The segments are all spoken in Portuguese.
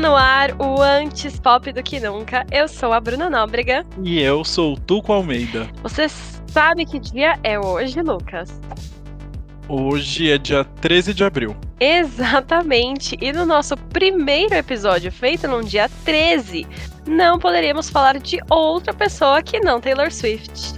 no ar o Antes Pop do que Nunca. Eu sou a Bruna Nóbrega. E eu sou o Tuco Almeida. Você sabe que dia é hoje, Lucas? Hoje é dia 13 de abril. Exatamente. E no nosso primeiro episódio, feito no dia 13, não poderíamos falar de outra pessoa que não Taylor Swift.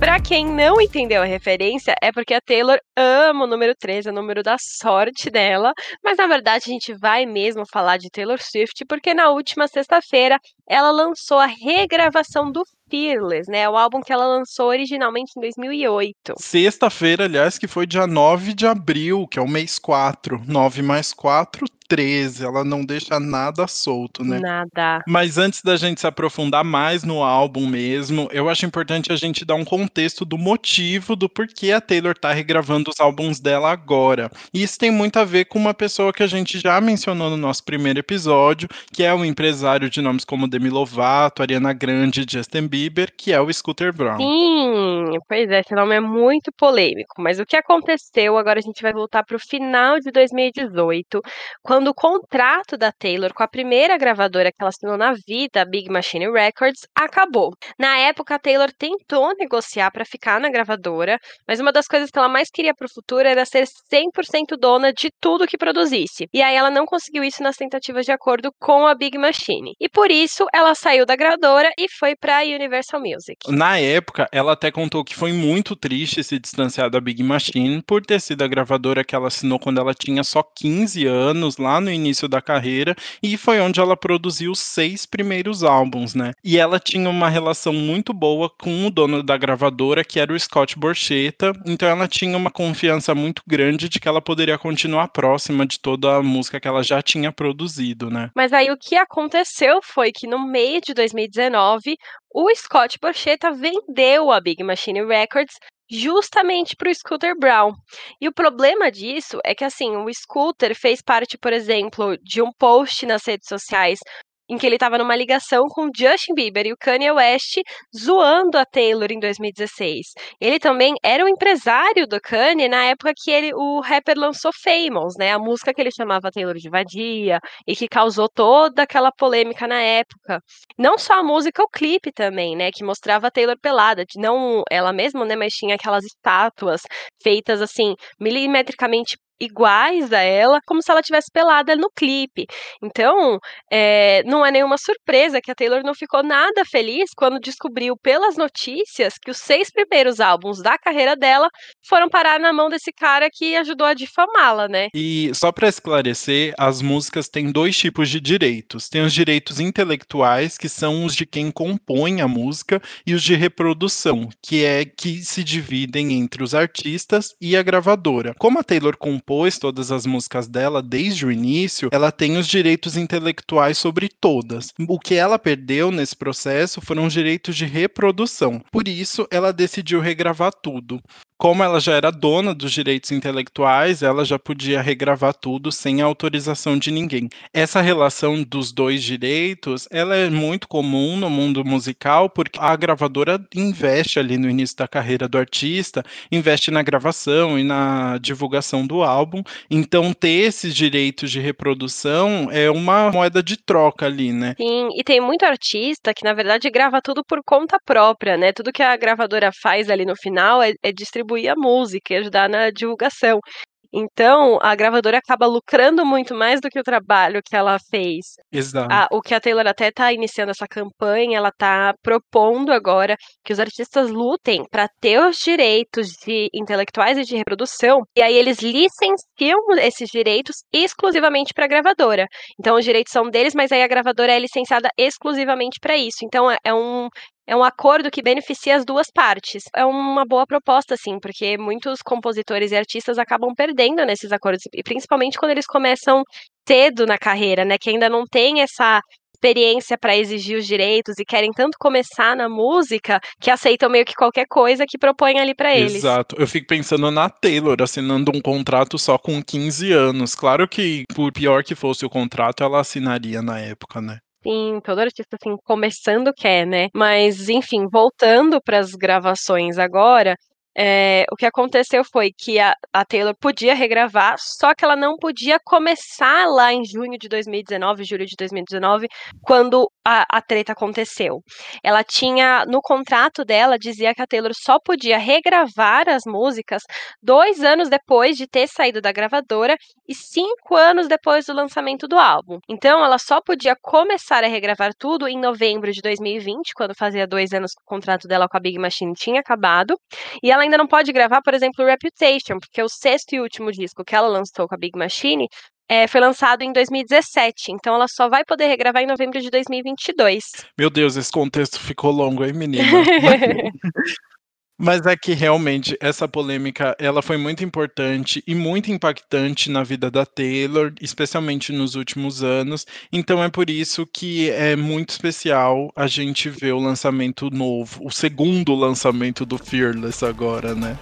Pra quem não entendeu a referência, é porque a Taylor ama o número 13, é o número da sorte dela. Mas na verdade a gente vai mesmo falar de Taylor Swift, porque na última sexta-feira ela lançou a regravação do Fearless, né? O álbum que ela lançou originalmente em 2008. Sexta-feira, aliás, que foi dia 9 de abril, que é o mês 4. 9 mais 4, 13. Ela não deixa nada solto, né? Nada. Mas antes da gente se aprofundar mais no álbum mesmo, eu acho importante a gente dar um contexto do motivo do porquê a Taylor tá regravando os álbuns dela agora. E isso tem muito a ver com uma pessoa que a gente já mencionou no nosso primeiro episódio, que é o empresário de nomes como Demi Lovato, Ariana Grande, Justin Bieber, que é o Scooter Brown. Sim, pois é, esse nome é muito polêmico. Mas o que aconteceu, agora a gente vai voltar para o final de 2018, quando quando o contrato da Taylor com a primeira gravadora que ela assinou na vida, a Big Machine Records, acabou. Na época, a Taylor tentou negociar para ficar na gravadora, mas uma das coisas que ela mais queria para o futuro era ser 100% dona de tudo que produzisse. E aí ela não conseguiu isso nas tentativas de acordo com a Big Machine. E por isso, ela saiu da gravadora e foi para Universal Music. Na época, ela até contou que foi muito triste se distanciar da Big Machine por ter sido a gravadora que ela assinou quando ela tinha só 15 anos lá lá no início da carreira e foi onde ela produziu os seis primeiros álbuns, né? E ela tinha uma relação muito boa com o dono da gravadora, que era o Scott Borchetta, então ela tinha uma confiança muito grande de que ela poderia continuar próxima de toda a música que ela já tinha produzido, né? Mas aí o que aconteceu foi que no meio de 2019, o Scott Borchetta vendeu a Big Machine Records justamente para o Scooter Brown. E o problema disso é que assim, o Scooter fez parte, por exemplo, de um post nas redes sociais em que ele estava numa ligação com Justin Bieber e o Kanye West zoando a Taylor em 2016. Ele também era o empresário do Kanye na época que ele, o rapper lançou Famous, né? A música que ele chamava Taylor de vadia e que causou toda aquela polêmica na época. Não só a música, o clipe também, né? Que mostrava a Taylor pelada, não ela mesma, né? Mas tinha aquelas estátuas feitas assim milimetricamente iguais a ela, como se ela tivesse pelada no clipe. Então, é, não é nenhuma surpresa que a Taylor não ficou nada feliz quando descobriu pelas notícias que os seis primeiros álbuns da carreira dela foram parar na mão desse cara que ajudou a difamá-la, né? E só para esclarecer, as músicas têm dois tipos de direitos. Tem os direitos intelectuais, que são os de quem compõe a música, e os de reprodução, que é que se dividem entre os artistas e a gravadora. Como a Taylor compõe compôs todas as músicas dela desde o início, ela tem os direitos intelectuais sobre todas. O que ela perdeu nesse processo foram os direitos de reprodução. Por isso, ela decidiu regravar tudo como ela já era dona dos direitos intelectuais, ela já podia regravar tudo sem autorização de ninguém. Essa relação dos dois direitos, ela é muito comum no mundo musical, porque a gravadora investe ali no início da carreira do artista, investe na gravação e na divulgação do álbum. Então, ter esses direitos de reprodução é uma moeda de troca ali, né? Sim, e tem muito artista que, na verdade, grava tudo por conta própria, né? Tudo que a gravadora faz ali no final é, é distribuído distribuir a música e ajudar na divulgação. Então, a gravadora acaba lucrando muito mais do que o trabalho que ela fez. Exato. A, o que a Taylor até está iniciando essa campanha, ela está propondo agora que os artistas lutem para ter os direitos de intelectuais e de reprodução, e aí eles licenciam esses direitos exclusivamente para a gravadora. Então, os direitos são deles, mas aí a gravadora é licenciada exclusivamente para isso. Então, é, é um é um acordo que beneficia as duas partes. É uma boa proposta, sim, porque muitos compositores e artistas acabam perdendo nesses acordos, e principalmente quando eles começam cedo na carreira, né? Que ainda não tem essa experiência para exigir os direitos e querem tanto começar na música que aceitam meio que qualquer coisa que propõem ali para eles. Exato. Eu fico pensando na Taylor assinando um contrato só com 15 anos. Claro que por pior que fosse o contrato, ela assinaria na época, né? Sim, todo artista assim começando quer, né? Mas enfim, voltando para as gravações agora, É, o que aconteceu foi que a, a, Taylor podia regravar, só que ela não podia começar lá em junho de 2019, julho de 2019, quando a, a treta aconteceu. Ela tinha, no contrato dela, dizia que a Taylor só podia regravar as músicas dois anos depois de ter saído da gravadora e cinco anos depois do lançamento do álbum. Então, ela só podia começar a regravar tudo em novembro de 2020, quando fazia dois anos que o contrato dela com a Big Machine tinha acabado. E ela ainda não pode gravar, por exemplo, Reputation, porque o sexto e último disco que ela lançou com a Big Machine é, foi lançado em 2017, então ela só vai poder regravar em novembro de 2022. Meu Deus, esse contexto ficou longo, hein, menina? Mas é que realmente essa polêmica ela foi muito importante e muito impactante na vida da Taylor, especialmente nos últimos anos. Então é por isso que é muito especial a gente ver o lançamento novo, o segundo lançamento do Fearless agora, né?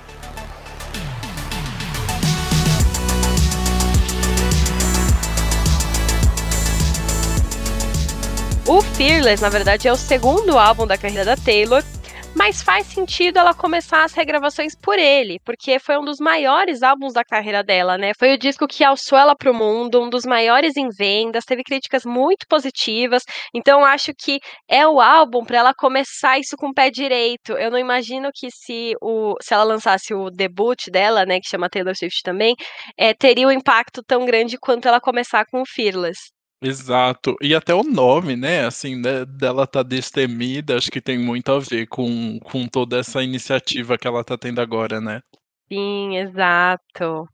O Fearless, na verdade, é o segundo álbum da carreira da Taylor mas faz sentido ela começar as regravações por ele, porque foi um dos maiores álbuns da carreira dela, né? Foi o disco que alçou ela pro mundo, um dos maiores em vendas, teve críticas muito positivas. Então acho que é o álbum para ela começar isso com o pé direito. Eu não imagino que se o se ela lançasse o debut dela, né, que chama Taylor Swift também, é, teria um impacto tão grande quanto ela começar com o Fearless. Exato. E até o nome, né, assim, né, dela tá destemida, acho que tem muito a ver com, com toda essa iniciativa que ela tá tendo agora, né? Sim, exato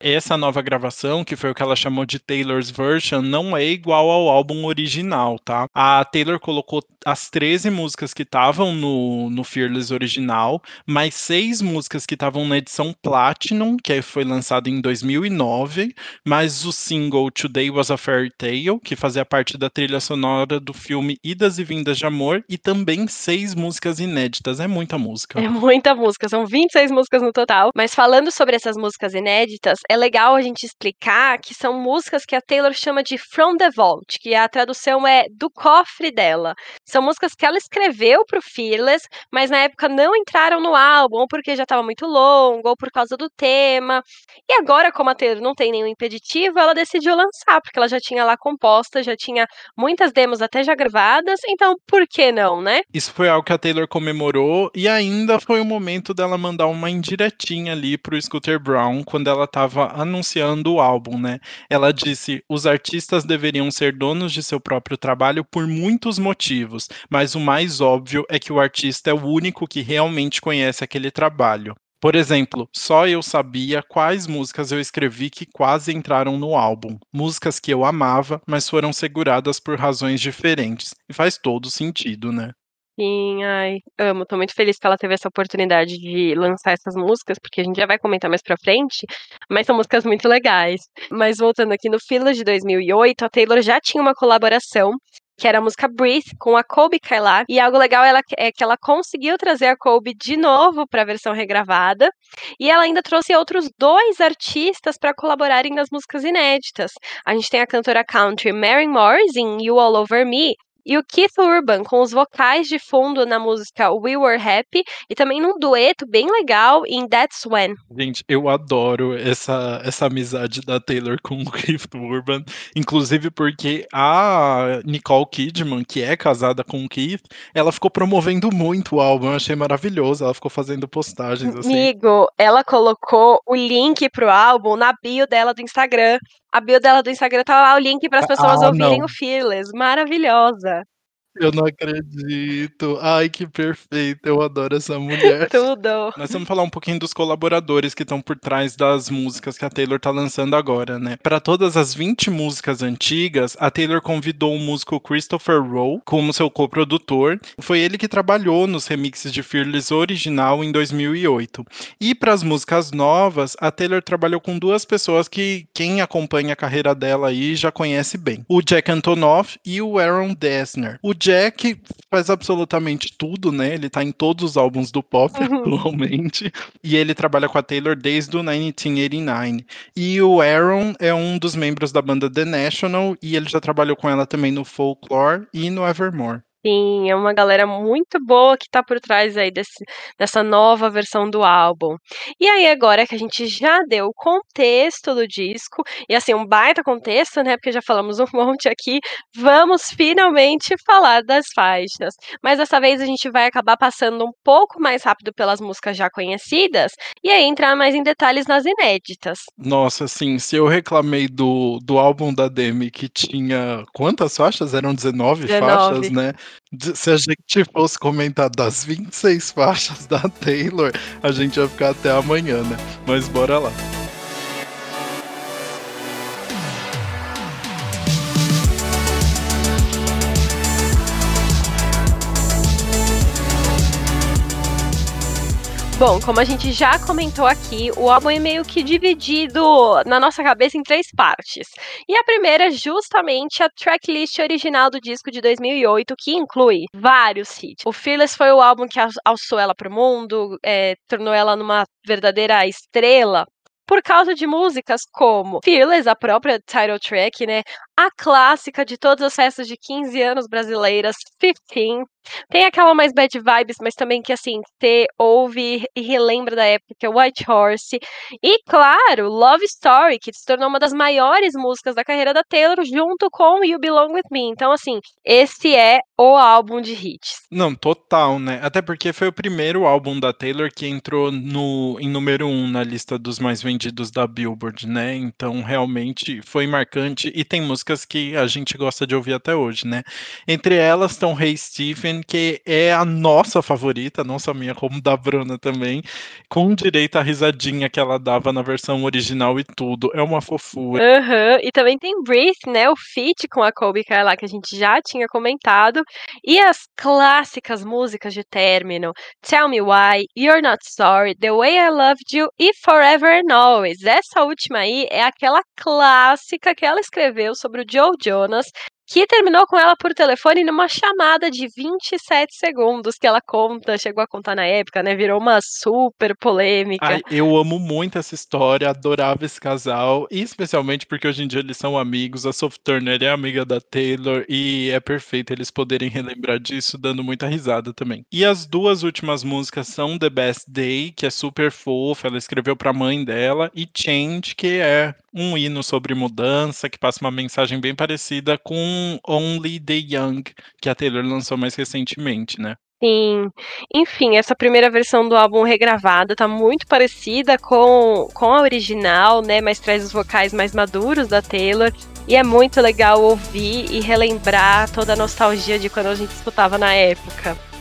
essa nova gravação, que foi o que ela chamou de Taylor's Version, não é igual ao álbum original, tá? A Taylor colocou as 13 músicas que estavam no, no Fearless original, mais seis músicas que estavam na edição Platinum, que foi lançada em 2009, mais o single Today Was a Fairy Tale, que fazia parte da trilha sonora do filme Idas e Vindas de Amor, e também seis músicas inéditas. É muita música. É muita música, são 26 músicas no total. Mas falando sobre essas músicas inéditas, é legal a gente explicar que são músicas que a Taylor chama de From the Vault, que a tradução é do cofre dela. São músicas que ela escreveu para o Fearless, mas na época não entraram no álbum, ou porque já estava muito longo, ou por causa do tema. E agora, como a Taylor não tem nenhum impeditivo, ela decidiu lançar, porque ela já tinha lá composta, já tinha muitas demos até já gravadas, então por que não, né? Isso foi algo que a Taylor comemorou e ainda foi o momento dela mandar uma indiretinha ali pro Scooter Brown quando ela estava anunciando o álbum, né? Ela disse: os artistas deveriam ser donos de seu próprio trabalho por muitos motivos, mas o mais óbvio é que o artista é o único que realmente conhece aquele trabalho. Por exemplo, só eu sabia quais músicas eu escrevi que quase entraram no álbum. Músicas que eu amava, mas foram seguradas por razões diferentes. E faz todo sentido, né? Sim, ai, amo. Tô muito feliz que ela teve essa oportunidade de lançar essas músicas, porque a gente já vai comentar mais pra frente, mas são músicas muito legais. Mas voltando aqui no Fila de 2008, a Taylor já tinha uma colaboração que era a música Breathe, com a Kobe Kailar. E algo legal ela, é que ela conseguiu trazer a Kobe de novo para a versão regravada. E ela ainda trouxe outros dois artistas para colaborarem nas músicas inéditas. A gente tem a cantora country Mary Morris em You All Over Me, e o Keith Urban com os vocais de fundo na música We Were Happy e também num dueto bem legal em That's When. Gente, eu adoro essa, essa amizade da Taylor com o Keith Urban, inclusive porque a Nicole Kidman, que é casada com o Keith, ela ficou promovendo muito o álbum, eu achei maravilhoso, ela ficou fazendo postagens assim. Amigo, ela colocou o link pro álbum na bio dela do Instagram a bio dela do Instagram tá lá o link para as pessoas ah, ouvirem não. o Fearless. Maravilhosa. Eu não acredito. Ai, que perfeito. Eu adoro essa mulher. Tudo. Nós vamos falar um pouquinho dos colaboradores que estão por trás das músicas que a Taylor tá lançando agora, né? Para todas as 20 músicas antigas, a Taylor convidou o músico Christopher Rowe como seu coprodutor. Foi ele que trabalhou nos remixes de Fearless original em 2008. E para as músicas novas, a Taylor trabalhou com duas pessoas que quem acompanha a carreira dela aí já conhece bem: o Jack Antonoff e o Aaron Dessner. O Jack faz absolutamente tudo, né? Ele tá em todos os álbuns do pop uhum. atualmente. E ele trabalha com a Taylor desde o 1989. E o Aaron é um dos membros da banda The National e ele já trabalhou com ela também no Folklore e no Evermore. Sim, é uma galera muito boa que tá por trás aí desse dessa nova versão do álbum. E aí agora que a gente já deu o contexto do disco, e assim, um baita contexto, né, porque já falamos um monte aqui, vamos finalmente falar das faixas. Mas dessa vez a gente vai acabar passando um pouco mais rápido pelas músicas já conhecidas, e aí entrar mais em detalhes nas inéditas. Nossa, assim, se eu reclamei do, do álbum da Demi que tinha quantas faixas? Eram 19, 19. faixas, né? Se a gente fosse comentar das 26 faixas da Taylor, a gente ia ficar até amanhã, né? Mas bora lá. Bom, como a gente já comentou aqui, o álbum é meio que dividido na nossa cabeça em três partes. E a primeira é justamente a tracklist original do disco de 2008, que inclui vários hits. O Fearless foi o álbum que alçou ela para o mundo, é, tornou ela numa verdadeira estrela por causa de músicas como Fearless, a própria title track, né? A clássica de todas as festas de 15 anos brasileiras, 15, tem aquela mais bad vibes, mas também que, assim, você ouve e relembra da época, que é White Horse. E, claro, Love Story, que se tornou uma das maiores músicas da carreira da Taylor, junto com You Belong With Me. Então, assim, esse é o álbum de hits. Não, total, né? Até porque foi o primeiro álbum da Taylor que entrou no, em número um na lista dos mais vendidos da Billboard, né? Então, realmente foi marcante. E tem músicas que a gente gosta de ouvir até hoje, né? Entre elas estão Hey Stephen, que é a nossa favorita, não só minha, como da Bruna também, com direito à risadinha que ela dava na versão original e tudo. É uma fofura. Uhum. E também tem Breathe, né? O feat com a Kobe lá que a gente já tinha comentado. E as clássicas músicas de término: Tell Me Why, You're Not Sorry, The Way I Loved You e Forever and Always. Essa última aí é aquela clássica que ela escreveu sobre o Joe Jonas que terminou com ela por telefone numa chamada de 27 segundos que ela conta, chegou a contar na época, né? Virou uma super polêmica. Ai, eu amo muito essa história, adorava esse casal, e especialmente porque hoje em dia eles são amigos. A Sophie Turner é amiga da Taylor e é perfeito eles poderem relembrar disso, dando muita risada também. E as duas últimas músicas são The Best Day, que é super fofa, ela escreveu para a mãe dela, e Change, que é um hino sobre mudança, que passa uma mensagem bem parecida com Only the Young, que a Taylor lançou mais recentemente, né? Sim. Enfim, essa primeira versão do álbum regravada tá muito parecida com, com a original, né? Mas traz os vocais mais maduros da Taylor. E é muito legal ouvir e relembrar toda a nostalgia de quando a gente escutava na época.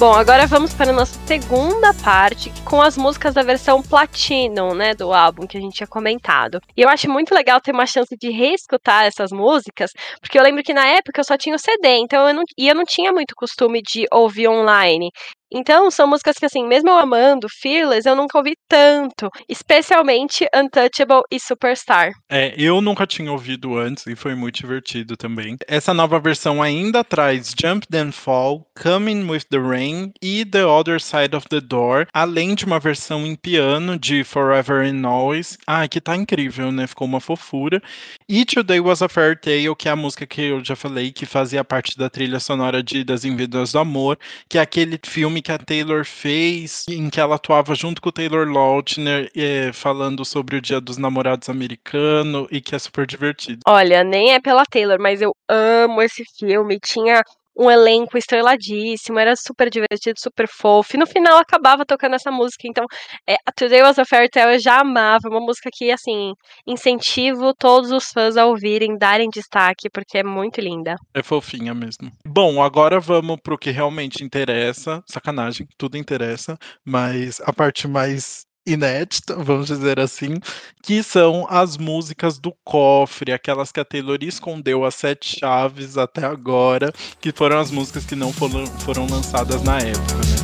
Bom, agora vamos para a nossa segunda parte, com as músicas da versão Platinum, né, do álbum que a gente tinha comentado. E eu acho muito legal ter uma chance de reescutar essas músicas, porque eu lembro que na época eu só tinha o CD, então eu não, e eu não tinha muito costume de ouvir online. Então, são músicas que, assim, mesmo eu amando Fearless, eu nunca ouvi tanto. Especialmente Untouchable e Superstar. É, eu nunca tinha ouvido antes e foi muito divertido também. Essa nova versão ainda traz Jump Then Fall, Coming With The Rain e The Other Side of the Door, além de uma versão em piano de Forever and Always. Ah, que tá incrível, né? Ficou uma fofura. E Today Was a Fair Tale, que é a música que eu já falei que fazia parte da trilha sonora de Das Invedas do Amor, que é aquele filme filme que a Taylor fez, em que ela atuava junto com o Taylor Lautner, é, falando sobre o Dia dos Namorados americano e que é super divertido. Olha, nem é pela Taylor, mas eu amo esse filme. Tinha um elenco estreladíssimo, era super divertido, super fofo. E no final acabava tocando essa música. Então, é, Today Was a Fairy Tale eu já amava. Uma música que, assim, incentivo todos os fãs a ouvirem, darem destaque, porque é muito linda. É fofinha mesmo. Bom, agora vamos pro que realmente interessa. Sacanagem, tudo interessa. Mas a parte mais inédita, vamos dizer assim, que são as músicas do cofre, aquelas que a Taylor escondeu as sete chaves até agora, que foram as músicas que não foram, foram lançadas na época, né?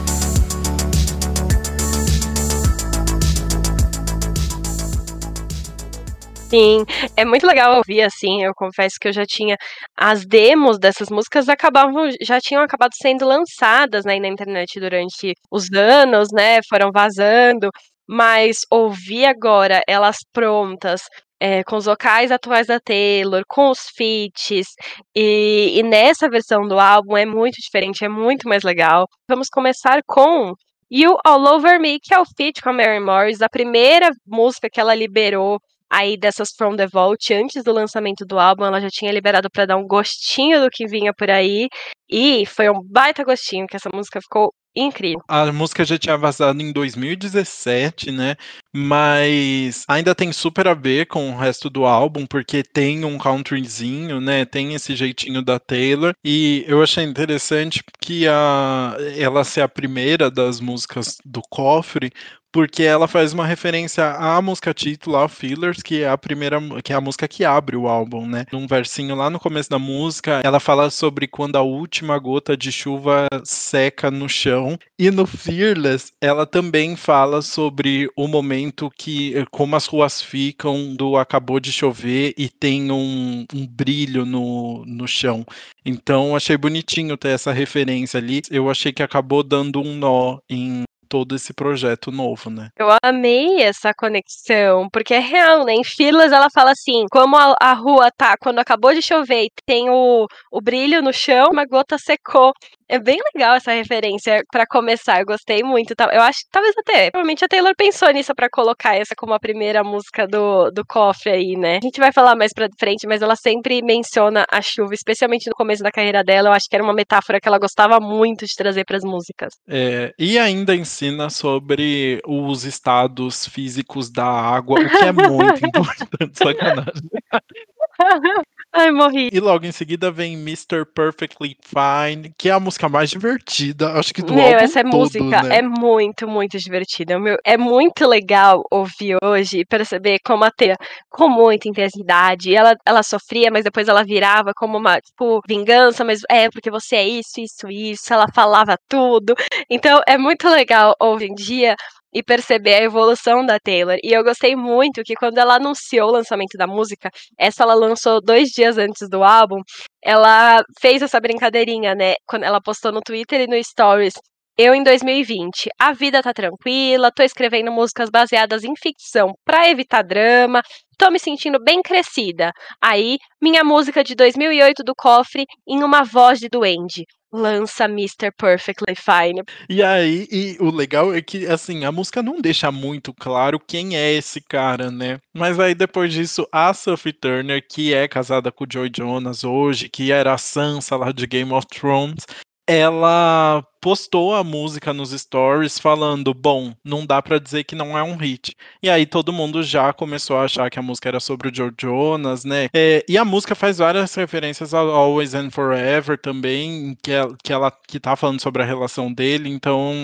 Sim, é muito legal ouvir assim. Eu confesso que eu já tinha as demos dessas músicas acabavam já tinham acabado sendo lançadas né, na internet durante os anos, né? Foram vazando, mas ouvir agora elas prontas é, com os vocais atuais da Taylor, com os feats, e, e, nessa versão do álbum é muito diferente, é muito mais legal. Vamos começar com You All Over Me, que é o feat com a Mary Morris, a primeira música que ela liberou aí dessas From the Vault, antes do lançamento do álbum, ela já tinha liberado para dar um gostinho do que vinha por aí, e foi um baita gostinho, que essa música ficou incrível. A música já tinha vazado em 2017, né? Mas ainda tem super a ver com o resto do álbum, porque tem um countryzinho, né? Tem esse jeitinho da Taylor. E eu achei interessante que a, ela ser a primeira das músicas do cofre, porque ela faz uma referência à música título, a Fillers, que é a primeira, que é a música que abre o álbum, né? Num versinho lá no começo da música, ela fala sobre quando a última gota de chuva seca no chão. E no Fearless, ela também fala sobre o momento que como as ruas ficam do acabou de chover e tem um, um brilho no, no chão. Então achei bonitinho ter essa referência ali. Eu achei que acabou dando um nó em todo esse projeto novo, né? Eu amei essa conexão, porque é real, né? Em Filas ela fala assim: como a, a, rua tá quando acabou de chover e tem o, o brilho no chão, uma gota secou. É bem legal essa referência para começar, eu gostei muito. Eu acho que talvez até, provavelmente a Taylor pensou nisso para colocar essa como a primeira música do, do cofre aí, né? A gente vai falar mais pra frente, mas ela sempre menciona a chuva, especialmente no começo da carreira dela. Eu acho que era uma metáfora que ela gostava muito de trazer para as músicas. É, e ainda ensina sobre os estados físicos da água, o que é muito importante, sacanagem. Ai, morri. E logo em seguida vem Mr. Perfectly Fine, que é a música mais divertida, acho que do Meu, álbum essa todo, música né? é muito, muito divertida. Meu, é muito legal ouvir hoje e perceber como a Tia, com muita intensidade, ela, ela sofria, mas depois ela virava como uma, tipo, vingança, mas é porque você é isso, isso, isso. Ela falava tudo. Então é muito legal hoje em dia e perceber a evolução da Taylor. E eu gostei muito que quando ela anunciou o lançamento da música, essa ela lançou dois dias antes do álbum, ela fez essa brincadeirinha, né? Quando ela postou no Twitter e no Stories. Eu em 2020, a vida tá tranquila, tô escrevendo músicas baseadas em ficção para evitar drama, tô me sentindo bem crescida. Aí, minha música de 2008 do Cofre em uma voz de duende lança Mr. Perfectly Fine. E aí, e o legal é que, assim, a música não deixa muito claro quem é esse cara, né? Mas aí, depois disso, a Sophie Turner, que é casada com o Joy Jonas hoje, que era a Sansa lá de Game of Thrones, ela postou a música nos stories falando, bom, não dá para dizer que não é um hit. E aí todo mundo já começou a achar que a música era sobre o Joe Jonas, né? É, e a música faz várias referências ao Always and Forever também, que, é, que ela que tá falando sobre a relação dele, então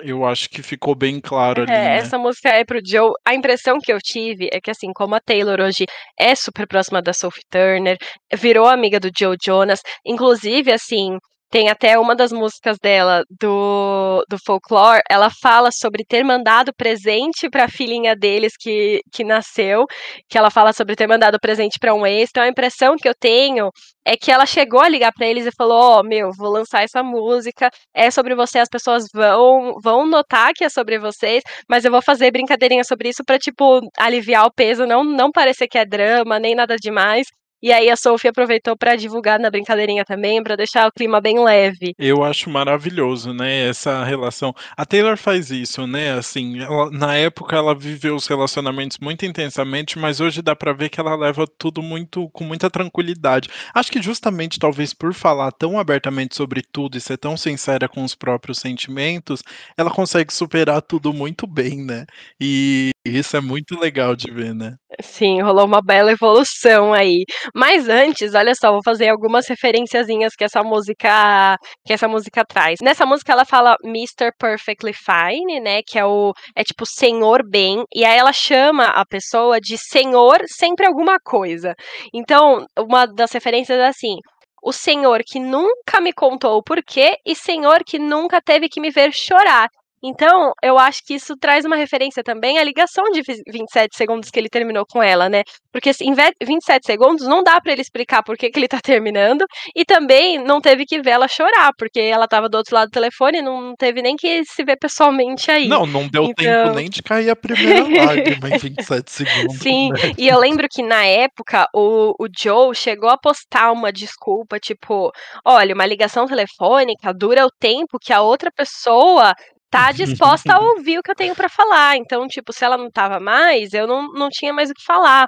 eu acho que ficou bem claro é, ali. Né? Essa música é pro Joe. A impressão que eu tive é que assim, como a Taylor hoje é super próxima da Sophie Turner, virou amiga do Joe Jonas, inclusive assim, tem até uma das músicas dela, do, do folklore, ela fala sobre ter mandado presente para a filhinha deles que, que nasceu, que ela fala sobre ter mandado presente para um ex. Então a impressão que eu tenho é que ela chegou a ligar para eles e falou: Ó, oh, meu, vou lançar essa música, é sobre você, as pessoas vão, vão notar que é sobre vocês, mas eu vou fazer brincadeirinha sobre isso para tipo, aliviar o peso, não, não parecer que é drama, nem nada demais. E aí a Sophie aproveitou para divulgar na brincadeirinha também, para deixar o clima bem leve. Eu acho maravilhoso, né, essa relação. A Taylor faz isso, né, assim, ela, na época ela viveu os relacionamentos muito intensamente, mas hoje dá para ver que ela leva tudo muito com muita tranquilidade. Acho que justamente talvez por falar tão abertamente sobre tudo e ser tão sincera com os próprios sentimentos, ela consegue superar tudo muito bem, né? E isso é muito legal de ver, né? Sim, rolou uma bela evolução aí. Mas antes, olha só, vou fazer algumas referenciazinhas que essa música que essa música traz. Nessa música ela fala Mr. Perfectly Fine, né, que é o é tipo senhor bem, e aí ela chama a pessoa de senhor sempre alguma coisa. Então, uma das referências é assim: o senhor que nunca me contou o porquê e senhor que nunca teve que me ver chorar. Então, eu acho que isso traz uma referência também à ligação de 27 segundos que ele terminou com ela, né? Porque assim, em 27 segundos não dá para ele explicar por que, que ele tá terminando e também não teve que ver ela chorar, porque ela tava do outro lado do telefone e não teve nem que se ver pessoalmente aí. Não, não deu então... tempo nem de cair a primeira lágrima em 27 segundos. Sim, né? e eu lembro que na época o, o Joe chegou a postar uma desculpa, tipo, olha, uma ligação telefônica dura o tempo que a outra pessoa tá disposta a ouvir o que eu tenho para falar. Então, tipo, se ela não tava mais, eu não, não tinha mais o que falar.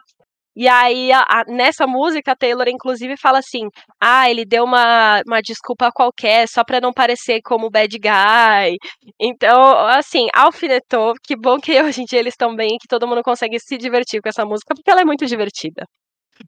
E aí, a, a, nessa música, a Taylor, inclusive, fala assim: ah, ele deu uma, uma desculpa qualquer só pra não parecer como bad guy. Então, assim, alfinetou. Que bom que hoje em dia eles estão bem e que todo mundo consegue se divertir com essa música, porque ela é muito divertida.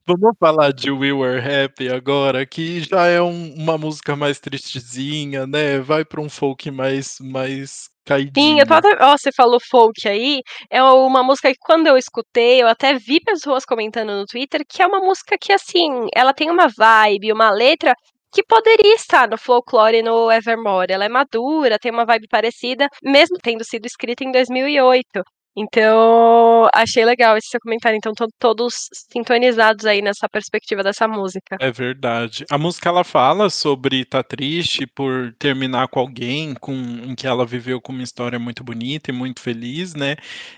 Vamos falar de We Were Happy agora, que já é um, uma música mais tristezinha, né? Vai para um folk mais, mais caidinho. Sim, eu tô até, ó, você falou folk aí, é uma música que quando eu escutei, eu até vi pessoas comentando no Twitter que é uma música que, assim, ela tem uma vibe, uma letra que poderia estar no folklore e no Evermore. Ela é madura, tem uma vibe parecida, mesmo tendo sido escrita em 2008. Então, achei legal esse seu comentário. Então, estão todos sintonizados aí nessa perspectiva dessa música. É verdade. A música ela fala sobre estar tá triste por terminar com alguém com em que ela viveu com uma história muito bonita e muito feliz, né?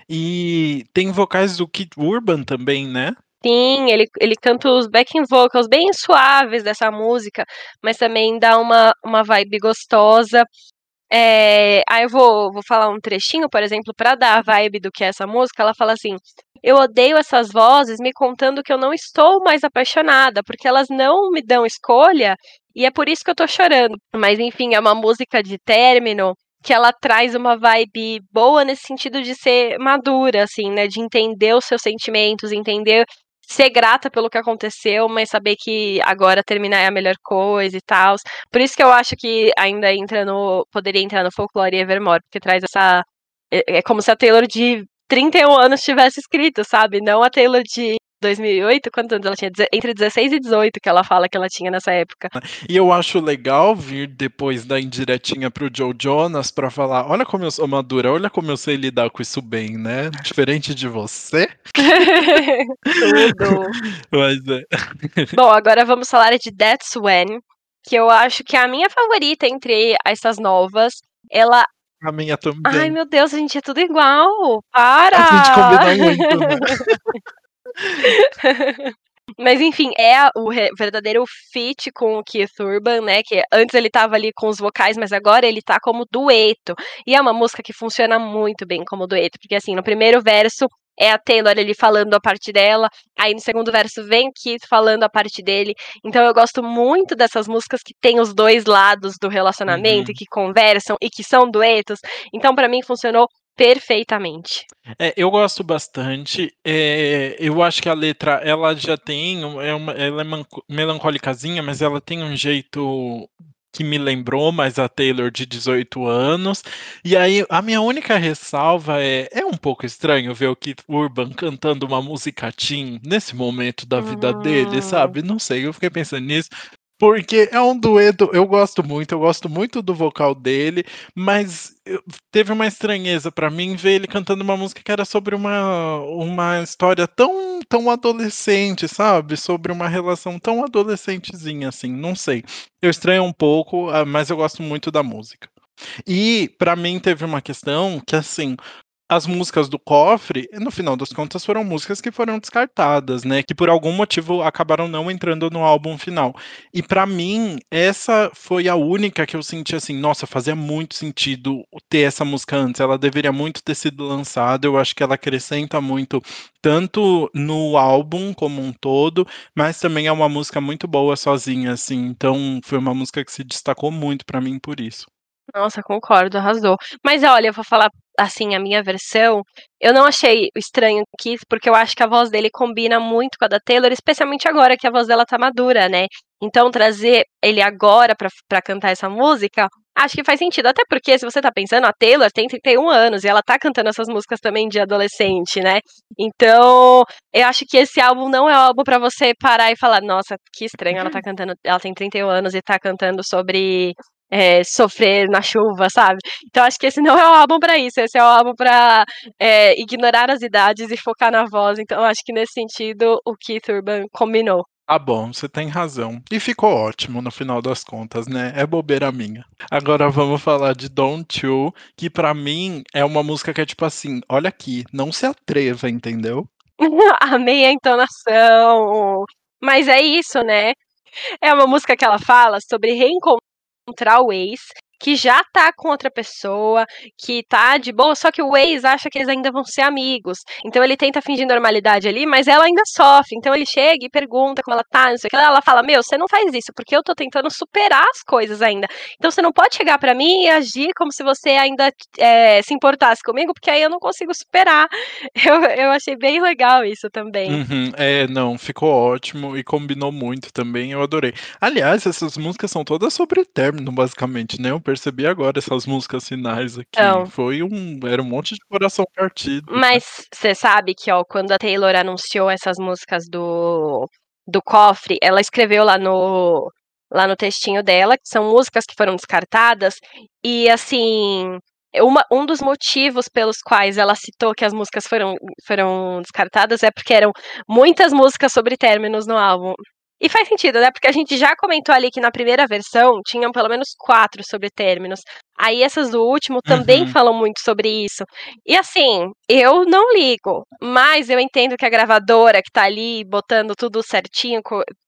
E tem vocais do Kid Urban também, né? Sim, ele, ele canta os backing vocals bem suaves dessa música, mas também dá uma, uma vibe gostosa. É, aí eu vou, vou falar um trechinho, por exemplo, para dar a vibe do que é essa música. Ela fala assim: Eu odeio essas vozes me contando que eu não estou mais apaixonada, porque elas não me dão escolha e é por isso que eu tô chorando. Mas enfim, é uma música de término que ela traz uma vibe boa nesse sentido de ser madura, assim, né? De entender os seus sentimentos, entender ser grata pelo que aconteceu, mas saber que agora terminar é a melhor coisa e tal. Por isso que eu acho que ainda entra no. Poderia entrar no folclore Evermore, porque traz essa. É, é como se a Taylor de 31 anos tivesse escrito, sabe? Não a Taylor de 2008, quantos anos ela tinha? Entre 16 e 18 que ela fala que ela tinha nessa época. E eu acho legal vir depois da indiretinha pro Joe Jonas pra falar: olha como eu sou madura, olha como eu sei lidar com isso bem, né? Diferente de você. Tudo. Mas é. Bom, agora vamos falar de That's When, que eu acho que é a minha favorita entre essas novas. Ela a minha também. Ai, meu Deus, a gente é tudo igual. Para! A gente combina muito, né? Mas enfim, é o verdadeiro fit com o Keith Urban, né? Que antes ele tava ali com os vocais, mas agora ele tá como dueto. E é uma música que funciona muito bem como dueto, porque assim, no primeiro verso é a Taylor ali falando a parte dela, aí no segundo verso vem Keith falando a parte dele. Então eu gosto muito dessas músicas que tem os dois lados do relacionamento, uhum. que conversam e que são duetos. Então para mim funcionou perfeitamente. É, eu gosto bastante. É, eu acho que a letra ela já tem, é uma, ela é melancólicazinha, mas ela tem um jeito que me lembrou mais a Taylor de 18 anos. E aí, a minha única ressalva é: é um pouco estranho ver o Keith Urban cantando uma música teen nesse momento da vida hum. dele, sabe? Não sei, eu fiquei pensando nisso. Porque é um dueto, eu gosto muito, eu gosto muito do vocal dele, mas teve uma estranheza para mim ver ele cantando uma música que era sobre uma, uma história tão, tão adolescente, sabe? Sobre uma relação tão adolescentezinha assim, não sei. Eu estranho um pouco, ah, mas eu gosto muito da música. E para mim teve uma questão que assim, as músicas do cofre, no final das contas, foram músicas que foram descartadas, né? Que por algum motivo acabaram não entrando no álbum final. E para mim, essa foi a única que eu senti assim, nossa, fazia muito sentido ter essa música antes. Ela deveria muito ter sido lançada. Eu acho que ela acrescenta muito, tanto no álbum como um todo, mas também é uma música muito boa sozinha, assim. Então, foi uma música que se destacou muito para mim por isso. Nossa, concordo, arrasou. Mas olha, eu vou falar assim, a minha versão, eu não achei estranho aqui, porque eu acho que a voz dele combina muito com a da Taylor, especialmente agora que a voz dela tá madura, né? Então trazer ele agora para cantar essa música, acho que faz sentido. Até porque, se você tá pensando, a Taylor tem 31 anos e ela tá cantando essas músicas também de adolescente, né? Então, eu acho que esse álbum não é um álbum para você parar e falar, nossa, que estranho, ela tá cantando, ela tem 31 anos e tá cantando sobre é, sofrer na chuva, sabe? Então acho que esse não é o álbum para isso, esse é o álbum para é, ignorar as idades e focar na voz. Então acho que nesse sentido o Keith Urban combinou. Ah, bom, você tem razão. E ficou ótimo no final das contas, né? É bobeira minha. Agora vamos falar de Don't You, que para mim é uma música que é tipo assim: olha aqui, não se atreva, entendeu? Amei a entonação. Mas é isso, né? É uma música que ela fala sobre reencontrar o ex que já tá com outra pessoa, que tá de boa, só que o ex acha que eles ainda vão ser amigos. Então ele tenta fingir normalidade ali, mas ela ainda sofre. Então ele chega e pergunta como ela tá, não sei o que. Ela fala: Meu, você não faz isso, porque eu tô tentando superar as coisas ainda. Então você não pode chegar para mim e agir como se você ainda é, se importasse comigo, porque aí eu não consigo superar. Eu, eu achei bem legal isso também. Uhum, é, não, ficou ótimo e combinou muito também, eu adorei. Aliás, essas músicas são todas sobre término, basicamente, né? Percebi agora essas músicas finais aqui. Então, Foi um. Era um monte de coração partido. Mas você sabe que, ó, quando a Taylor anunciou essas músicas do, do cofre, ela escreveu lá no. Lá no textinho dela, que são músicas que foram descartadas, e assim, uma, um dos motivos pelos quais ela citou que as músicas foram, foram descartadas é porque eram muitas músicas sobre términos no álbum. E faz sentido, né? Porque a gente já comentou ali que na primeira versão tinham pelo menos quatro sobre términos. Aí essas do último também uhum. falam muito sobre isso. E assim, eu não ligo, mas eu entendo que a gravadora que tá ali botando tudo certinho,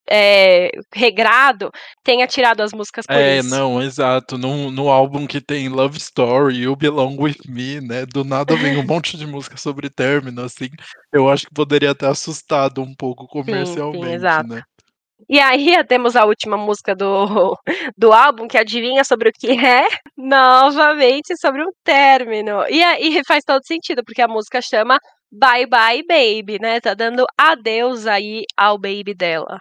é, regrado, tenha tirado as músicas por é, isso. É, não, exato. No, no álbum que tem Love Story, You Belong With Me, né? Do nada vem um monte de música sobre término, assim. Eu acho que poderia ter assustado um pouco comercialmente, sim, sim, exato. né? E aí temos a última música do, do álbum, que adivinha sobre o que é? Novamente sobre um término. E aí faz todo sentido, porque a música chama Bye Bye Baby, né? Tá dando adeus aí ao baby dela.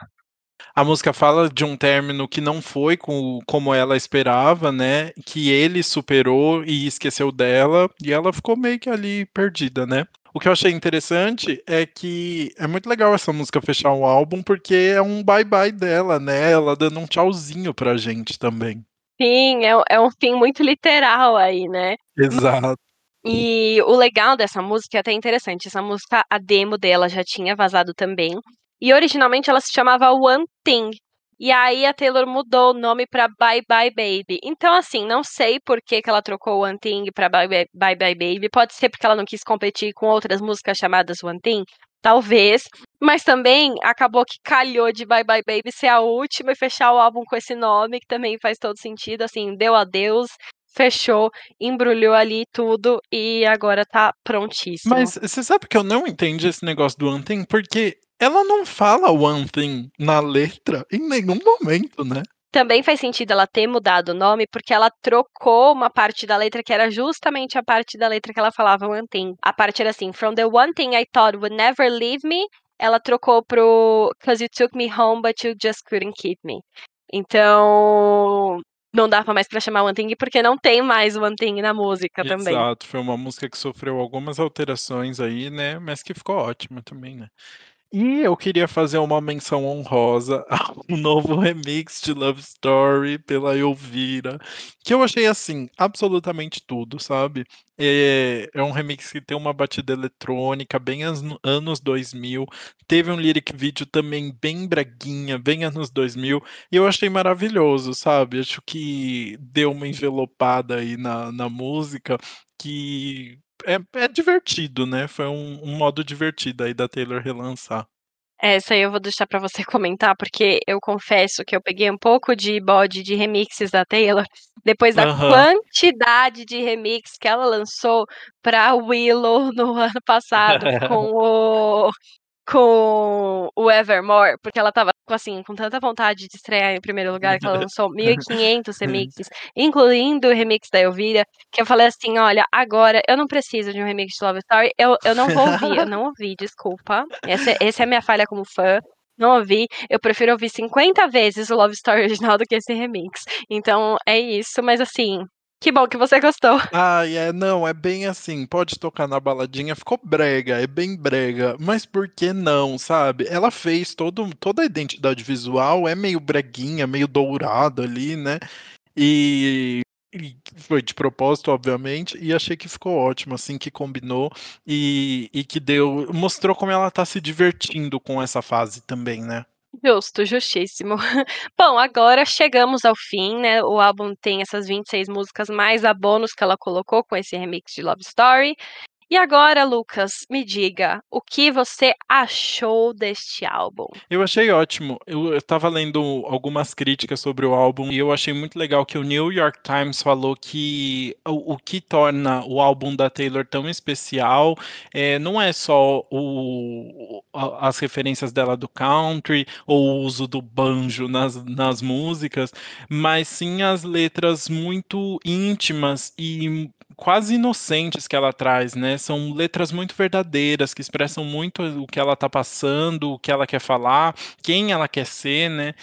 A música fala de um término que não foi com, como ela esperava, né? Que ele superou e esqueceu dela, e ela ficou meio que ali perdida, né? O que eu achei interessante é que é muito legal essa música fechar um álbum, porque é um bye-bye dela, né? Ela dando um tchauzinho pra gente também. Sim, é, é um fim muito literal aí, né? Exato. E o legal dessa música é até interessante. Essa música, a demo dela já tinha vazado também. E originalmente ela se chamava One Thing, e aí a Taylor mudou o nome para Bye Bye Baby. Então, assim, não sei por que, que ela trocou One Thing pra Bye Bye, Bye Baby. Pode ser porque ela não quis competir com outras músicas chamadas One Thing. Talvez. Mas também acabou que calhou de Bye Bye Baby ser a última e fechar o álbum com esse nome, que também faz todo sentido. Assim, deu adeus, fechou, embrulhou ali tudo e agora tá prontíssimo. Mas você sabe que eu não entendi esse negócio do One Thing? Porque ela não fala One Thing na letra em nenhum momento, né? Também faz sentido ela ter mudado o nome porque ela trocou uma parte da letra que era justamente a parte da letra que ela falava One Thing. A parte era assim: From the one thing I thought would never leave me, ela trocou pro Cause you took me home but you just couldn't keep me. Então, não dava mais para chamar One Thing porque não tem mais One Thing na música Exato, também. Exato, foi uma música que sofreu algumas alterações aí, né? Mas que ficou ótima também, né? E eu queria fazer uma menção honrosa a um novo remix de Love Story pela Elvira, que eu achei assim, absolutamente tudo, sabe? É, é um remix que tem uma batida eletrônica bem anos 2000, teve um lyric vídeo também bem braguinha, bem anos 2000, e eu achei maravilhoso, sabe? Acho que deu uma envelopada aí na, na música que é, é divertido, né? Foi um, um modo divertido aí da Taylor relançar. Essa aí eu vou deixar para você comentar, porque eu confesso que eu peguei um pouco de bode de remixes da Taylor, depois da uhum. quantidade de remix que ela lançou para Willow no ano passado, com o com o Evermore, porque ela tava assim, com tanta vontade de estrear em primeiro lugar que ela lançou 1500 remixes, incluindo o remix da Elvira, que eu falei assim, olha, agora eu não preciso de um remix de Love Story, eu, eu não vou ouvir, eu não ouvi, desculpa. Essa, essa é a minha falha como fã. Não ouvi, eu prefiro ouvir 50 vezes o Love Story original do que esse remix. Então é isso, mas assim, que bom que você gostou. Ah, é, não, é bem assim, pode tocar na baladinha, ficou brega, é bem brega, mas por que não, sabe? Ela fez todo, toda a identidade visual, é meio breguinha, meio dourado ali, né? E e foi de propósito, obviamente, e achei que ficou ótimo, assim, que combinou e, e que deu. Mostrou como ela tá se divertindo com essa fase também, né? Justo, justíssimo. Bom, agora chegamos ao fim, né? O álbum tem essas 26 músicas mais a bônus que ela colocou com esse remix de Love Story. E agora, Lucas, me diga, o que você achou deste álbum? Eu achei ótimo. Eu, eu tava lendo algumas críticas sobre o álbum e eu achei muito legal que o New York Times falou que o, o que torna o álbum da Taylor tão especial é, não é só o, as referências dela do country ou o uso do banjo nas, nas músicas, mas sim as letras muito íntimas e quase inocentes que ela traz, né? São letras muito verdadeiras, que expressam muito o que ela tá passando, o que ela quer falar, quem ela quer ser, né?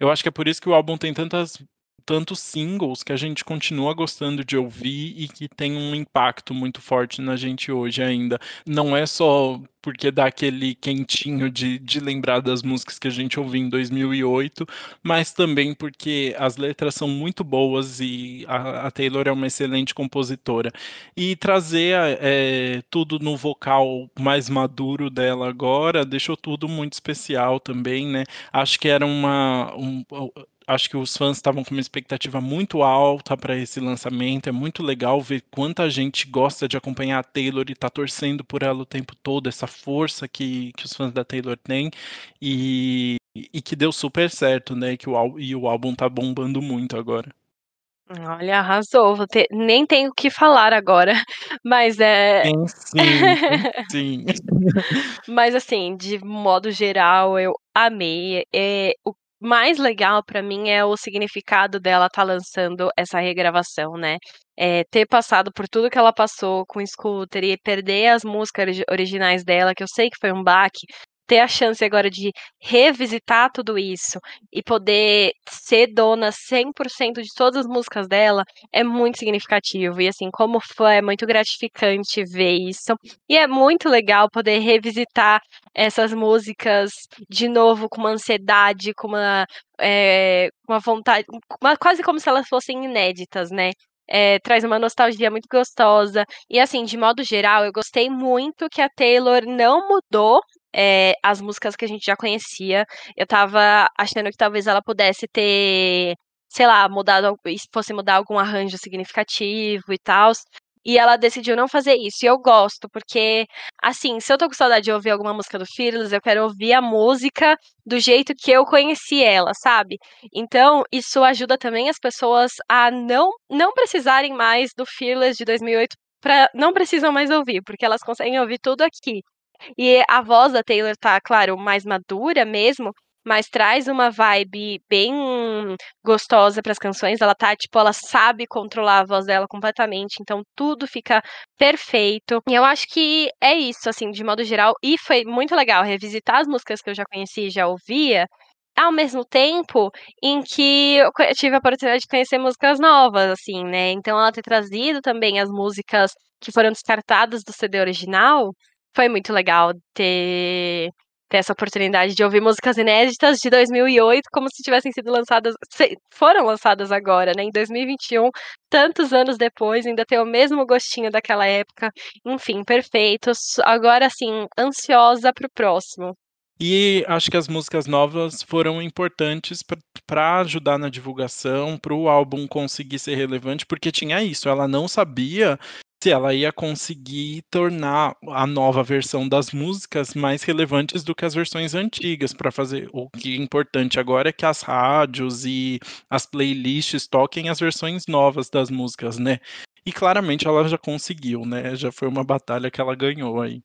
Eu acho que é por isso que o álbum tem tantas tantos singles que a gente continua gostando de ouvir e que tem um impacto muito forte na gente hoje ainda. Não é só porque dá aquele quentinho de, de lembrar das músicas que a gente ouviu em 2008, mas também porque as letras são muito boas e a, a Taylor é uma excelente compositora. E trazer é, tudo no vocal mais maduro dela agora deixou tudo muito especial também, né? Acho que era uma. Um, acho que os fãs estavam com uma expectativa muito alta para esse lançamento. É muito legal ver quanta gente gosta de acompanhar a Taylor e tá torcendo por ela o tempo todo, essa força que, que os fãs da Taylor têm. E, e que deu super certo, né? Que o, e o álbum tá bombando muito agora. Olha, arrasou. Vou ter, nem tenho o que falar agora, mas é. Sim, sim, sim. mas assim, de modo geral, eu amei. É, o mais legal para mim é o significado dela estar tá lançando essa regravação, né? É, ter passado por tudo que ela passou com o Scooter e perder as músicas originais dela, que eu sei que foi um baque, ter a chance agora de revisitar tudo isso e poder ser dona 100% de todas as músicas dela é muito significativo. E assim, como fã, é muito gratificante ver isso. E é muito legal poder revisitar essas músicas de novo com uma ansiedade, com uma, é, uma vontade, uma, quase como se elas fossem inéditas, né? É, traz uma nostalgia muito gostosa. E assim, de modo geral, eu gostei muito que a Taylor não mudou é, as músicas que a gente já conhecia. Eu tava achando que talvez ela pudesse ter, sei lá, mudado, fosse mudar algum arranjo significativo e tal. E ela decidiu não fazer isso. E eu gosto, porque, assim, se eu tô com saudade de ouvir alguma música do Fearless, eu quero ouvir a música do jeito que eu conheci ela, sabe? Então, isso ajuda também as pessoas a não, não precisarem mais do Fearless de 2008 Pra, não precisam mais ouvir, porque elas conseguem ouvir tudo aqui. E a voz da Taylor tá, claro, mais madura mesmo, mas traz uma vibe bem gostosa para as canções. Ela tá, tipo, ela sabe controlar a voz dela completamente, então tudo fica perfeito. E eu acho que é isso, assim, de modo geral. E foi muito legal revisitar as músicas que eu já conhecia e já ouvia, ao mesmo tempo em que eu tive a oportunidade de conhecer músicas novas, assim, né? Então ela ter trazido também as músicas que foram descartadas do CD original foi muito legal ter, ter essa oportunidade de ouvir músicas inéditas de 2008 como se tivessem sido lançadas, foram lançadas agora, né, em 2021, tantos anos depois, ainda ter o mesmo gostinho daquela época. Enfim, perfeito. Agora sim, ansiosa pro próximo. E acho que as músicas novas foram importantes para ajudar na divulgação, para o álbum conseguir ser relevante, porque tinha isso, ela não sabia se ela ia conseguir tornar a nova versão das músicas mais relevantes do que as versões antigas para fazer. O que é importante agora é que as rádios e as playlists toquem as versões novas das músicas, né? E claramente ela já conseguiu, né? Já foi uma batalha que ela ganhou aí.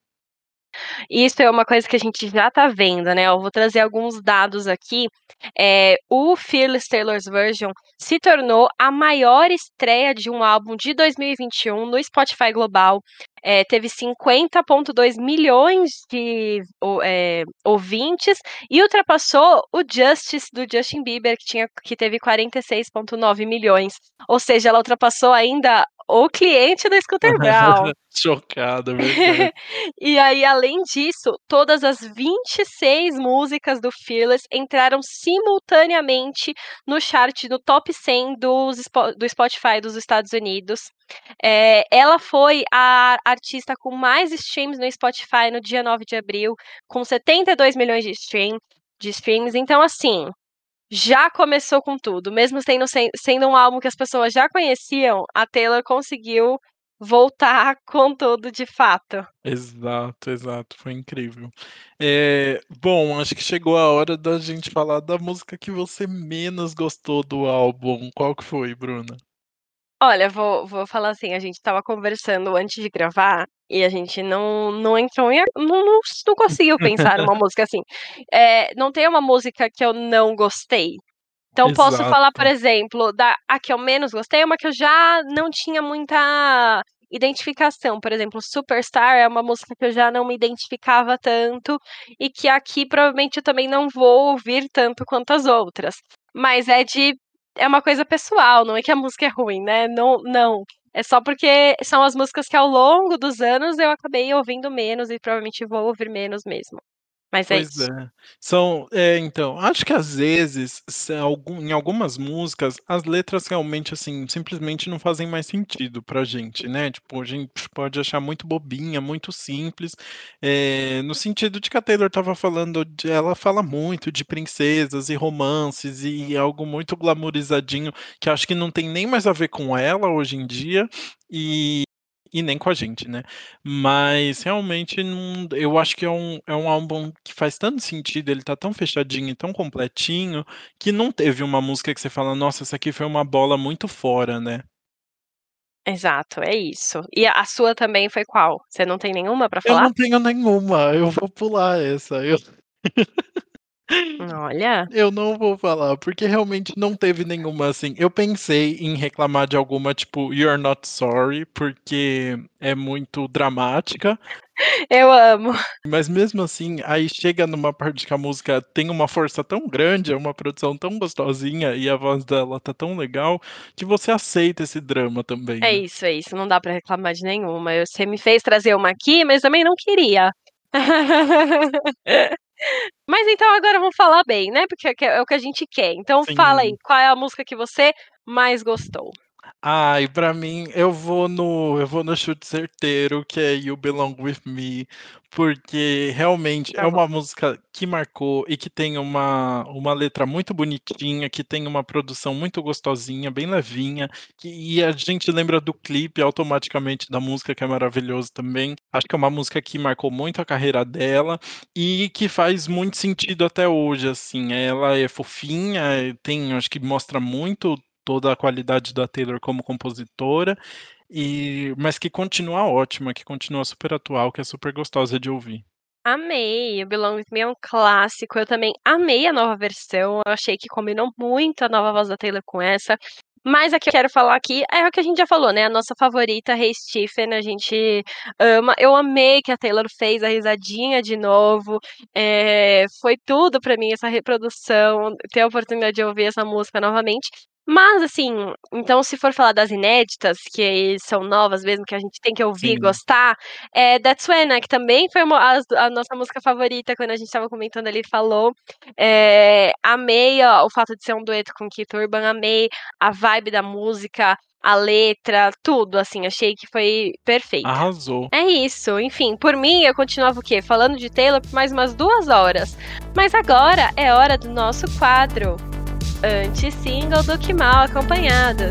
Isso é uma coisa que a gente já tá vendo, né? Eu vou trazer alguns dados aqui. É, o Fearless Taylor's Version se tornou a maior estreia de um álbum de 2021 no Spotify Global. É, teve 50,2 milhões de é, ouvintes e ultrapassou o Justice do Justin Bieber, que, tinha, que teve 46,9 milhões. Ou seja, ela ultrapassou ainda o cliente da Scooter Brown. Chocado, verdade. e aí, além disso, todas as 26 músicas do Fearless entraram simultaneamente no chart do top 100 dos, do Spotify dos Estados Unidos. É, ela foi a artista com mais streams no Spotify no dia 9 de abril, com 72 milhões de, stream, de streams. Então, assim, já começou com tudo. Mesmo sendo, sendo um álbum que as pessoas já conheciam, a Taylor conseguiu voltar com tudo de fato. Exato, exato, foi incrível. É, bom, acho que chegou a hora da gente falar da música que você menos gostou do álbum. Qual que foi, Bruna? Olha, vou, vou falar assim, a gente estava conversando antes de gravar e a gente não, não entrou em. Não, não, não conseguiu pensar numa música assim. É, não tem uma música que eu não gostei. Então Exato. posso falar, por exemplo, da a que eu menos gostei, uma que eu já não tinha muita identificação. Por exemplo, Superstar é uma música que eu já não me identificava tanto e que aqui provavelmente eu também não vou ouvir tanto quanto as outras. Mas é de é uma coisa pessoal, não é que a música é ruim, né? Não, não. É só porque são as músicas que ao longo dos anos eu acabei ouvindo menos e provavelmente vou ouvir menos mesmo. Mas é Pois isso. é. São é, então, acho que às vezes, se algum em algumas músicas, as letras realmente, assim, simplesmente não fazem mais sentido pra gente, né, tipo, a gente pode achar muito bobinha, muito simples, eh, no sentido de que a Taylor estava falando de ela fala muito de princesas e romances e algo muito glamourizadinho, que acho que não tem nem mais a ver com ela hoje em dia, e e nem com a gente, né. Mas realmente não eu acho que é um é um álbum que faz tanto sentido, ele tá tão fechadinho e tão completinho, que não teve uma música que você fala: "Nossa, essa aqui foi uma bola muito fora", né. Exato, é isso. E a sua também foi qual? Você não tem nenhuma pra Eu falar? não tenho nenhuma, eu vou pular essa, eu Olha. Eu não vou falar, porque realmente não teve nenhuma, assim eu pensei em reclamar de alguma, tipo, You're Not Sorry, porque é muito dramática. Eu amo. Mas mesmo assim, aí chega numa parte que a música tem uma força tão grande, é uma produção tão gostosinha e a voz dela tá tão legal, que você aceita esse drama também, É né. isso, é isso, não dá pra reclamar de nenhuma. Você me fez trazer uma aqui, mas também não queria. Mas então agora vamos falar bem, né, porque é o que a gente quer. Então fala aí, Sim. qual é a música que você mais gostou? Ai, pra mim, eu vou no eu vou no chute certeiro, que é You Belong With Me, porque realmente é Tá bom. uma música que marcou e que tem uma uma letra muito bonitinha, que tem uma produção muito gostosinha, bem levinha, que e a gente lembra do clipe automaticamente da música, que é maravilhoso também. Acho que é uma música que marcou muito a carreira dela e que faz muito sentido até hoje, assim. Ela é fofinha, tem acho que mostra muito toda a qualidade da Taylor como compositora, e mas que continua ótima, que continua super atual, que é super gostosa de ouvir. Amei, You Belong With Me é um clássico, eu também amei a nova versão, eu achei que combinou muito a nova voz da Taylor com essa. Mas a que eu quero falar aqui é o que a gente já falou, né, a nossa favorita, Hey Stephen, a gente ama. Eu amei que a Taylor fez a risadinha de novo, eh, foi tudo pra mim essa reprodução, ter a oportunidade de ouvir essa música novamente. Mas, assim, então se for falar das inéditas, que são novas mesmo, que a gente tem que ouvir e gostar, eh, That's When, né, que também foi uma as a nossa música favorita quando a gente estava comentando, ele falou. Eh, amei a o fato de ser um dueto com Keith Urban, amei a vibe da música, a letra, tudo, assim, achei que foi perfeita. Arrasou. É isso, enfim, por mim eu continuava o quê? Falando de Taylor por mais umas 2 horas. Mas agora é hora do nosso quadro, Anti-single do Que Mal Acompanhado.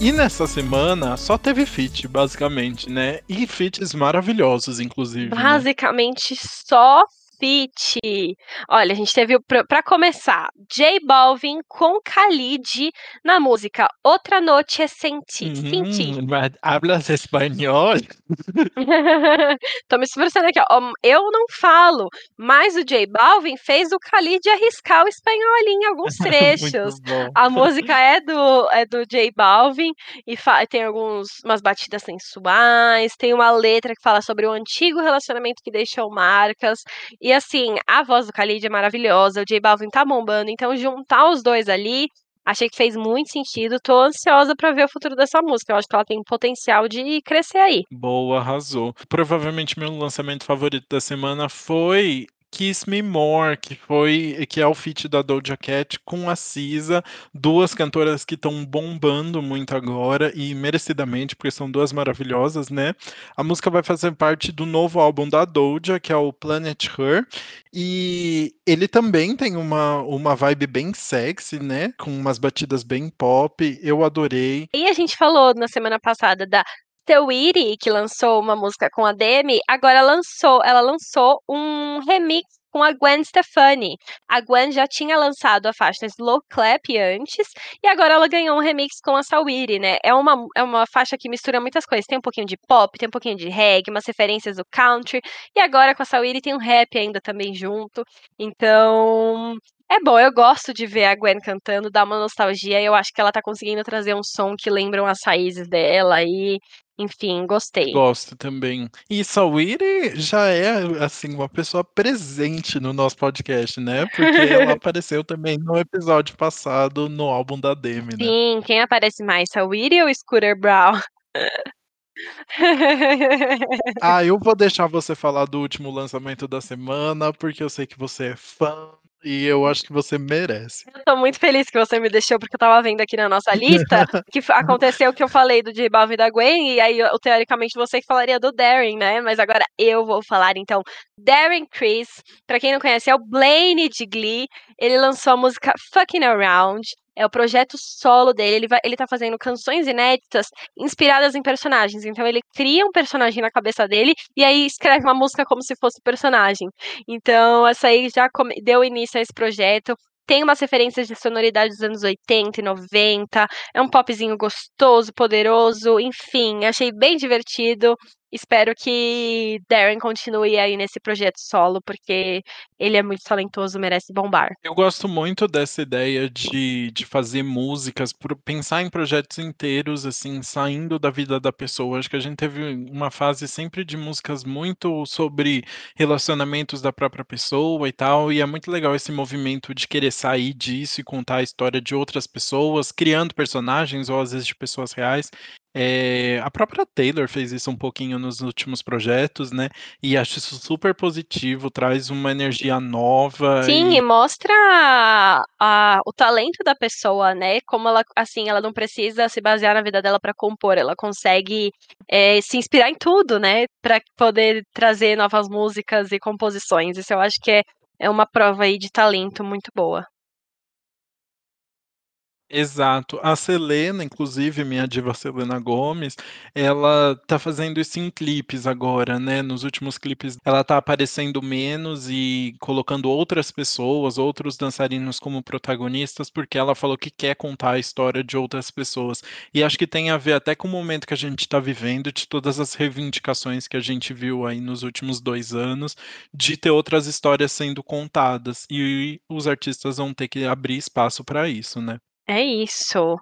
E nessa semana só teve feat, basicamente, né, e feats maravilhosos inclusive, né. Basicamente só feat. Olha, a gente teve, para começar, J Balvin com Khalid na música Outra Noche Sem Ti. Hum, mas hablas espanhol? Tô me esforçando aqui, ó. Eu não falo, mas o J Balvin fez o Khalid arriscar o espanhol em alguns trechos. A música é do, é do J Balvin e tem alguns umas batidas sensuais, tem uma letra que fala sobre o antigo relacionamento que deixou marcas. E assim, a voz do Khalid é maravilhosa, o J Balvin tá bombando, então juntar os dois ali Achei que fez muito sentido. Tô ansiosa para ver o futuro dessa música. Eu acho que ela tem potencial de crescer aí. Boa, arrasou. Provavelmente meu lançamento favorito da semana foi Kiss Me More, que foi que é o feat da Doja Cat com a Cisa, duas cantoras que estão bombando muito agora e merecidamente, porque são duas maravilhosas, né? A música vai fazer parte do novo álbum da Doja, que é o Planet Her, e ele também tem uma, uma vibe bem sexy, né? Com umas batidas bem pop. Eu adorei. E a gente falou na semana passada da Saweetie, que lançou uma música com a Demi, agora lançou, ela lançou um remix com a Gwen Stefani. A Gwen já tinha lançado a faixa Slow Clap antes, e agora ela ganhou um remix com a Saweetie, né? É uma, é uma faixa que mistura muitas coisas. Tem um pouquinho de pop, tem um pouquinho de reggae, umas referências do country, e agora com a Saweetie tem um rap ainda também junto. Então, é bom, eu gosto de ver a Gwen cantando, dá uma nostalgia, e eu acho que ela tá conseguindo trazer um som que lembram as raízes dela e enfim, gostei. Gosto também. E Sawiri já é, assim, uma pessoa presente no nosso podcast, né? Porque ela apareceu também no episódio passado no álbum da Demi, né? Sim, quem aparece mais, Sawiri ou Scooter Brown? ah, eu vou deixar você falar do último lançamento da semana, porque eu sei que você é fã e eu acho que você merece. Eu tô muito feliz que você me deixou, porque eu tava vendo aqui na nossa lista que aconteceu o que eu falei do J Balvin da Gwen, e aí, eu, teoricamente, você que falaria do Darren, né? Mas agora eu vou falar, então. Darren Chris, pra quem não conhece, é o Blaine de Glee. Ele lançou a música Fucking Around. É o projeto solo dele. Ele, vai, ele tá fazendo canções inéditas inspiradas em personagens. Então ele cria um personagem na cabeça dele e aí escreve uma música como se fosse personagem. Então, essa aí já deu início a esse projeto tem umas referências de sonoridade dos anos 80 e 90, é um popzinho gostoso, poderoso, enfim, achei bem divertido. Espero que Darren continue aí nesse projeto solo, porque ele é muito talentoso, merece bombar. Eu gosto muito dessa ideia de, de fazer músicas, pensar em projetos inteiros, assim, saindo da vida da pessoa. Acho que a gente teve uma fase sempre de músicas muito sobre relacionamentos da própria pessoa e tal, e é muito legal esse movimento de querer sair disso e contar a história de outras pessoas, criando personagens ou às vezes de pessoas reais. É, a própria Taylor fez isso um pouquinho nos últimos projetos, né? E acho isso super positivo, traz uma energia nova. Sim, e, e mostra a, a, o talento da pessoa, né? Como ela, assim, ela não precisa se basear na vida dela para compor, ela consegue é, se inspirar em tudo, né? Para poder trazer novas músicas e composições. Isso eu acho que é, é uma prova aí de talento muito boa. Exato. A Selena, inclusive, minha diva Selena Gomes, ela tá fazendo isso em clipes agora, né? Nos últimos clipes ela tá aparecendo menos e colocando outras pessoas, outros dançarinos como protagonistas, porque ela falou que quer contar a história de outras pessoas. E acho que tem a ver até com o momento que a gente está vivendo, de todas as reivindicações que a gente viu aí nos últimos dois anos, de ter outras histórias sendo contadas. E os artistas vão ter que abrir espaço para isso, né? É isso.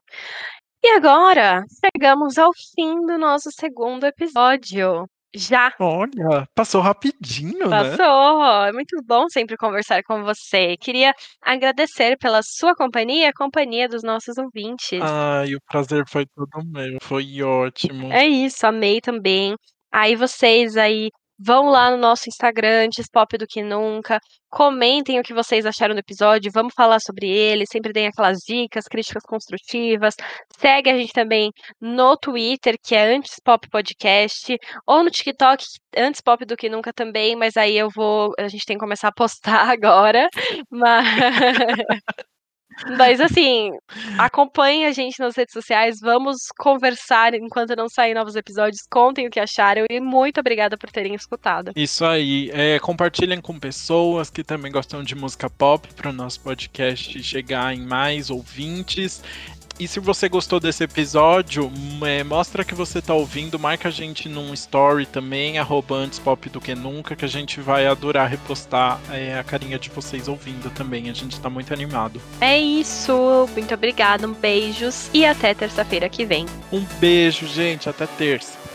E agora, chegamos ao fim do nosso segundo episódio. Já. Olha, passou rapidinho, né? Passou. É muito bom sempre conversar com você. Queria agradecer pela sua companhia e a companhia dos nossos ouvintes. Ai, o prazer foi todo meu. Foi ótimo. É isso, amei também. Aí vocês aí Vão lá no nosso Instagram, antes pop do que nunca. Comentem o que vocês acharam do episódio. Vamos falar sobre ele. Sempre deem aquelas dicas, críticas construtivas. Segue a gente também no Twitter, que é Antes Pop Podcast, ou no TikTok, Antes Pop do que nunca também. Mas aí eu vou. A gente tem que começar a postar agora. Mas. Mas assim, acompanhem a gente nas redes sociais, vamos conversar enquanto não sair novos episódios, contem o que acharam e muito obrigada por terem escutado. Isso aí, é, compartilhem com pessoas que também gostam de música pop para o nosso podcast chegar em mais ouvintes. E se você gostou desse episódio, é, mostra que você tá ouvindo, marca a gente num story também, arroba antes pop do que nunca, que a gente vai adorar repostar é, a carinha de vocês ouvindo também. A gente tá muito animado. É isso, muito obrigada, um beijos e até terça-feira que vem. Um beijo, gente, até terça.